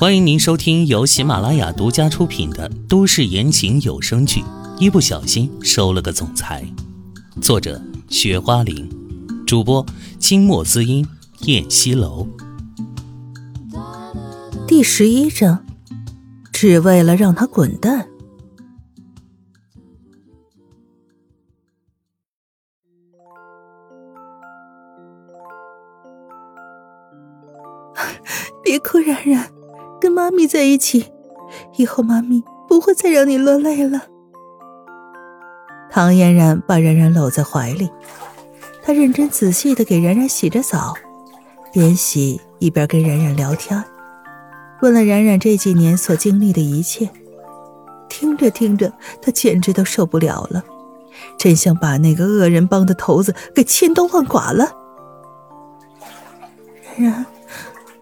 欢迎您收听由喜马拉雅独家出品的都市言情有声剧《一不小心收了个总裁》，作者：雪花玲，主播：清墨滋音、燕西楼。第十一章，只为了让他滚蛋。别哭，冉冉。跟妈咪在一起，以后妈咪不会再让你落泪了。唐嫣然把冉冉搂在怀里，她认真仔细的给冉冉洗着澡，边洗一边跟冉冉聊天，问了冉冉这几年所经历的一切。听着听着，她简直都受不了了，真想把那个恶人帮的头子给千刀万剐了。冉冉，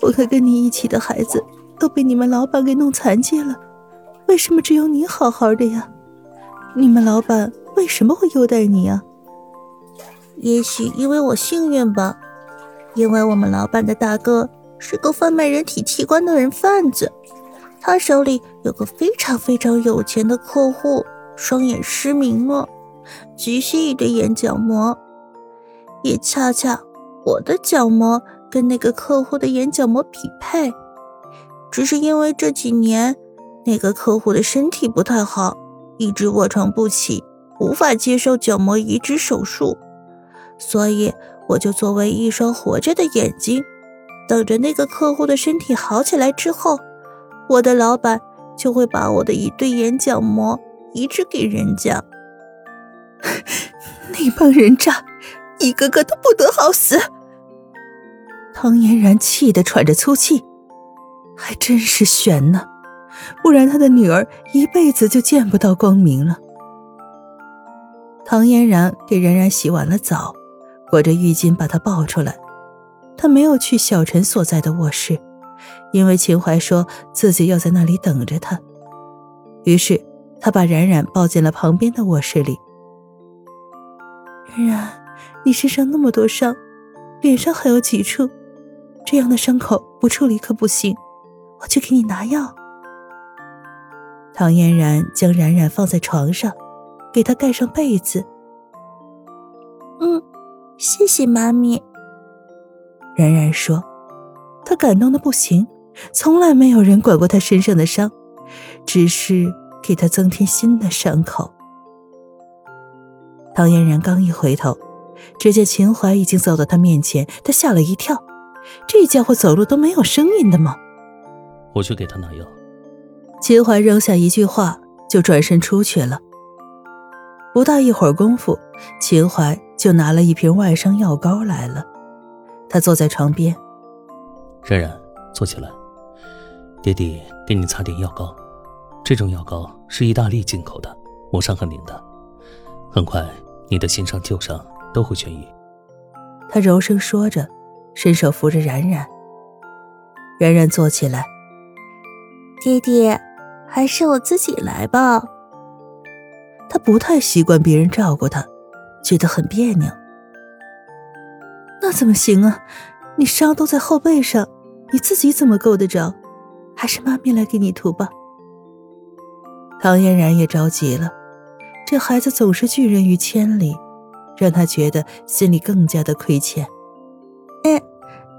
我和跟你一起的孩子。都被你们老板给弄残疾了，为什么只有你好好的呀？你们老板为什么会优待你呀？也许因为我幸运吧，因为我们老板的大哥是个贩卖人体器官的人贩子，他手里有个非常非常有钱的客户，双眼失明了，急需一对眼角膜，也恰恰我的角膜跟那个客户的眼角膜匹配。只是因为这几年那个客户的身体不太好，一直卧床不起，无法接受角膜移植手术，所以我就作为一双活着的眼睛，等着那个客户的身体好起来之后，我的老板就会把我的一对眼角膜移植给人家。那帮人渣，一个个都不得好死！唐嫣然气得喘着粗气。还真是悬呢，不然他的女儿一辈子就见不到光明了。唐嫣然给冉冉洗完了澡，裹着浴巾把她抱出来。她没有去小陈所在的卧室，因为秦淮说自己要在那里等着他。于是他把冉冉抱进了旁边的卧室里。冉冉，你身上那么多伤，脸上还有几处，这样的伤口不处理可不行。我去给你拿药。唐嫣然将冉冉放在床上，给她盖上被子。嗯，谢谢妈咪。冉冉说：“她感动的不行，从来没有人管过她身上的伤，只是给她增添新的伤口。”唐嫣然刚一回头，只见秦淮已经走到她面前，她吓了一跳，这家伙走路都没有声音的吗？我去给他拿药。秦淮扔下一句话，就转身出去了。不大一会儿功夫，秦淮就拿了一瓶外伤药膏来了。他坐在床边，冉冉，坐起来。爹地给你擦点药膏，这种药膏是意大利进口的，抹上很灵的，很快你的新伤旧伤都会痊愈。他柔声说着，伸手扶着冉冉。冉冉坐起来。爹爹，还是我自己来吧。他不太习惯别人照顾他，觉得很别扭。那怎么行啊？你伤都在后背上，你自己怎么够得着？还是妈咪来给你涂吧。唐嫣然也着急了，这孩子总是拒人于千里，让他觉得心里更加的亏欠。嗯，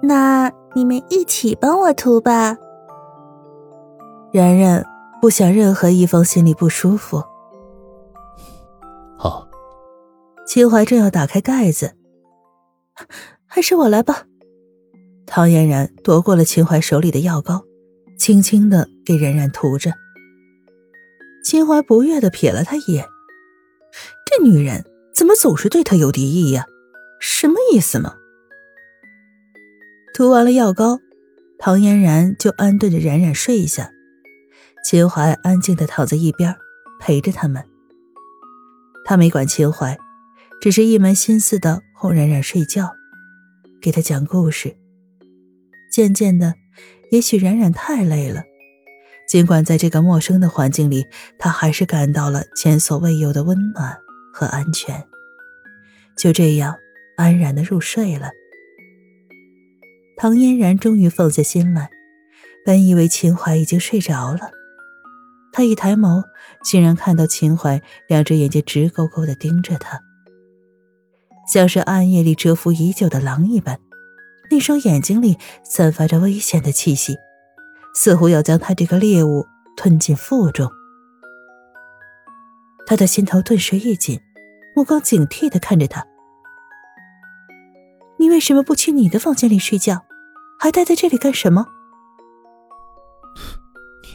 那你们一起帮我涂吧。然然不想任何一方心里不舒服。好，秦淮正要打开盖子，还是我来吧。唐嫣然夺过了秦淮手里的药膏，轻轻的给冉冉涂着。秦淮不悦的瞥了他一眼，这女人怎么总是对他有敌意呀？什么意思嘛？涂完了药膏，唐嫣然就安顿着冉冉睡一下。秦淮安静的躺在一边，陪着他们。他没管秦淮，只是一门心思的哄冉冉睡觉，给他讲故事。渐渐的，也许冉冉太累了，尽管在这个陌生的环境里，他还是感到了前所未有的温暖和安全。就这样安然的入睡了。唐嫣然终于放下心来。本以为秦淮已经睡着了，他一抬眸，竟然看到秦淮两只眼睛直勾勾的盯着他，像是暗夜里蛰伏已久的狼一般。那双眼睛里散发着危险的气息，似乎要将他这个猎物吞进腹中。他的心头顿时一紧，目光警惕的看着他：“你为什么不去你的房间里睡觉，还待在这里干什么？”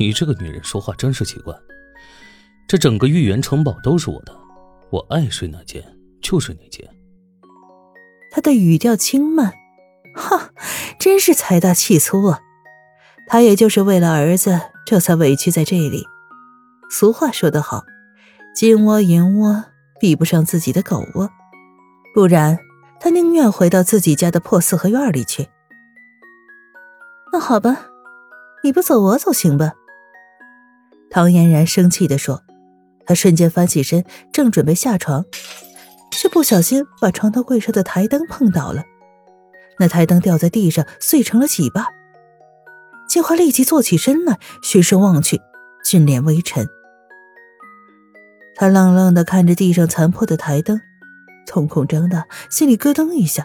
你这个女人说话真是奇怪。这整个御园城堡都是我的，我爱睡哪间就睡哪间。他的语调轻慢。哈，真是财大气粗啊！他也就是为了儿子，这才委屈在这里。俗话说得好，金窝银窝比不上自己的狗窝，不然他宁愿回到自己家的破四合院里去。那好吧，你不走我走行吧？唐嫣然生气地说。他瞬间翻起身，正准备下床，却不小心把床头柜上的台灯碰倒了。那台灯掉在地上，碎成了几瓣。金华立即坐起身来，循声望去，俊脸微沉。他愣愣的看着地上残破的台灯，瞳孔睁大，心里咯噔一下。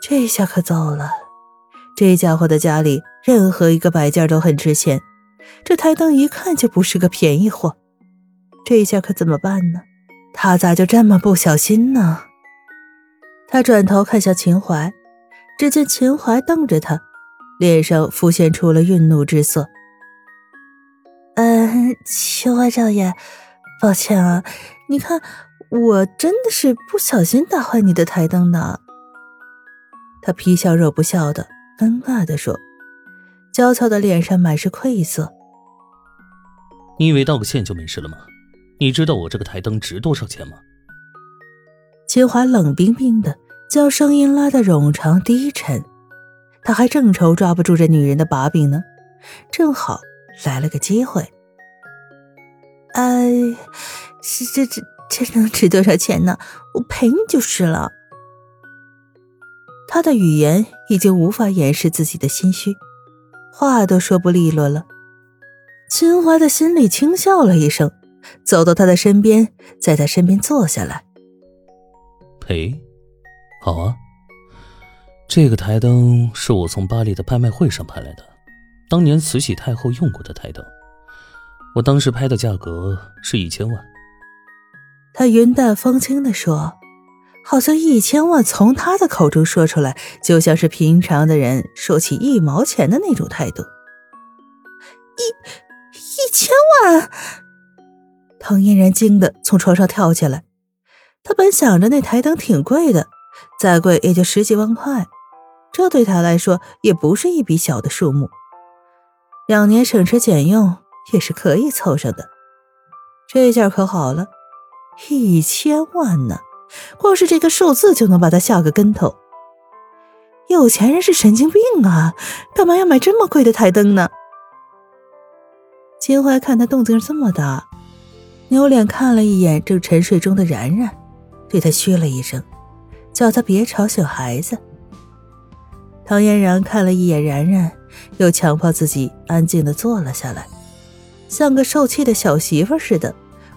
这下可糟了，这家伙的家里任何一个摆件都很值钱，这台灯一看就不是个便宜货。这下可怎么办呢？他咋就这么不小心呢？他转头看向秦淮，只见秦淮瞪着他，脸上浮现出了愠怒之色。嗯，秦淮少爷，抱歉啊，你看，我真的是不小心打坏你的台灯的。他皮笑肉不笑的，尴尬的说，娇俏的脸上满是愧色。你以为道个歉就没事了吗？你知道我这个台灯值多少钱吗？秦淮冷冰冰的。将声音拉得冗长低沉，他还正愁抓不住这女人的把柄呢，正好来了个机会。哎，这这这这能值多少钱呢？我赔你就是了。他的语言已经无法掩饰自己的心虚，话都说不利落了。秦淮的心里轻笑了一声，走到他的身边，在他身边坐下来。陪。好啊，这个台灯是我从巴黎的拍卖会上拍来的，当年慈禧太后用过的台灯。我当时拍的价格是一千万。他云淡风轻的说，好像一千万从他的口中说出来，就像是平常的人说起一毛钱的那种态度。一一千万！唐嫣然惊得从床上跳起来，他本想着那台灯挺贵的。再贵也就十几万块，这对他来说也不是一笔小的数目。两年省吃俭用也是可以凑上的。这下可好了，一千万呢，光是这个数字就能把他吓个跟头。有钱人是神经病啊，干嘛要买这么贵的台灯呢？秦淮看他动静这么大，扭脸看了一眼正沉睡中的然然，对他嘘了一声。叫他别吵醒孩子。唐嫣然看了一眼然然，又强迫自己安静的坐了下来，像个受气的小媳妇似的，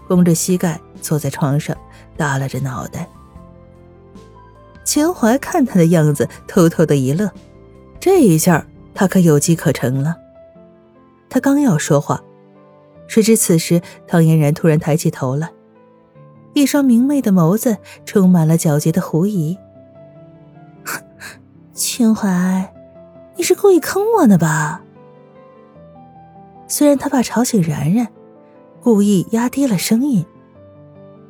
弓着膝盖坐在床上，耷拉着脑袋。秦淮看他的样子，偷偷的一乐，这一下他可有机可乘了。他刚要说话，谁知此时唐嫣然突然抬起头来。一双明媚的眸子充满了皎洁的狐疑。秦淮，你是故意坑我的吧？虽然他怕吵醒然然，故意压低了声音，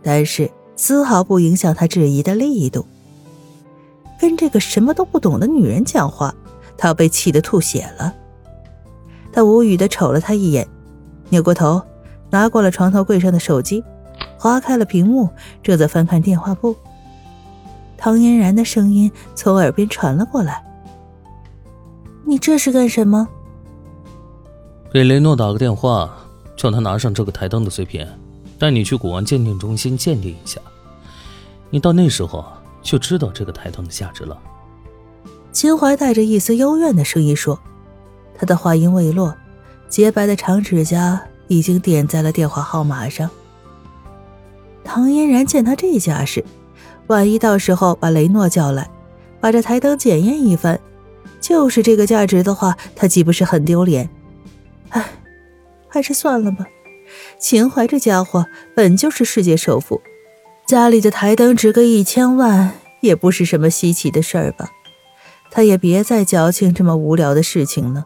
但是丝毫不影响他质疑的力度。跟这个什么都不懂的女人讲话，他被气得吐血了。他无语的瞅了他一眼，扭过头，拿过了床头柜上的手机。划开了屏幕，正在翻看电话簿。唐嫣然的声音从耳边传了过来：“你这是干什么？”给雷诺打个电话，叫他拿上这个台灯的碎片，带你去古玩鉴定中心鉴定一下。你到那时候就知道这个台灯的价值了。秦淮带着一丝幽怨的声音说：“他的话音未落，洁白的长指甲已经点在了电话号码上。唐嫣然见他这架势，万一到时候把雷诺叫来，把这台灯检验一番，就是这个价值的话，他岂不是很丢脸？唉，还是算了吧。秦淮这家伙本就是世界首富，家里的台灯值个一千万，也不是什么稀奇的事儿吧？他也别再矫情这么无聊的事情了。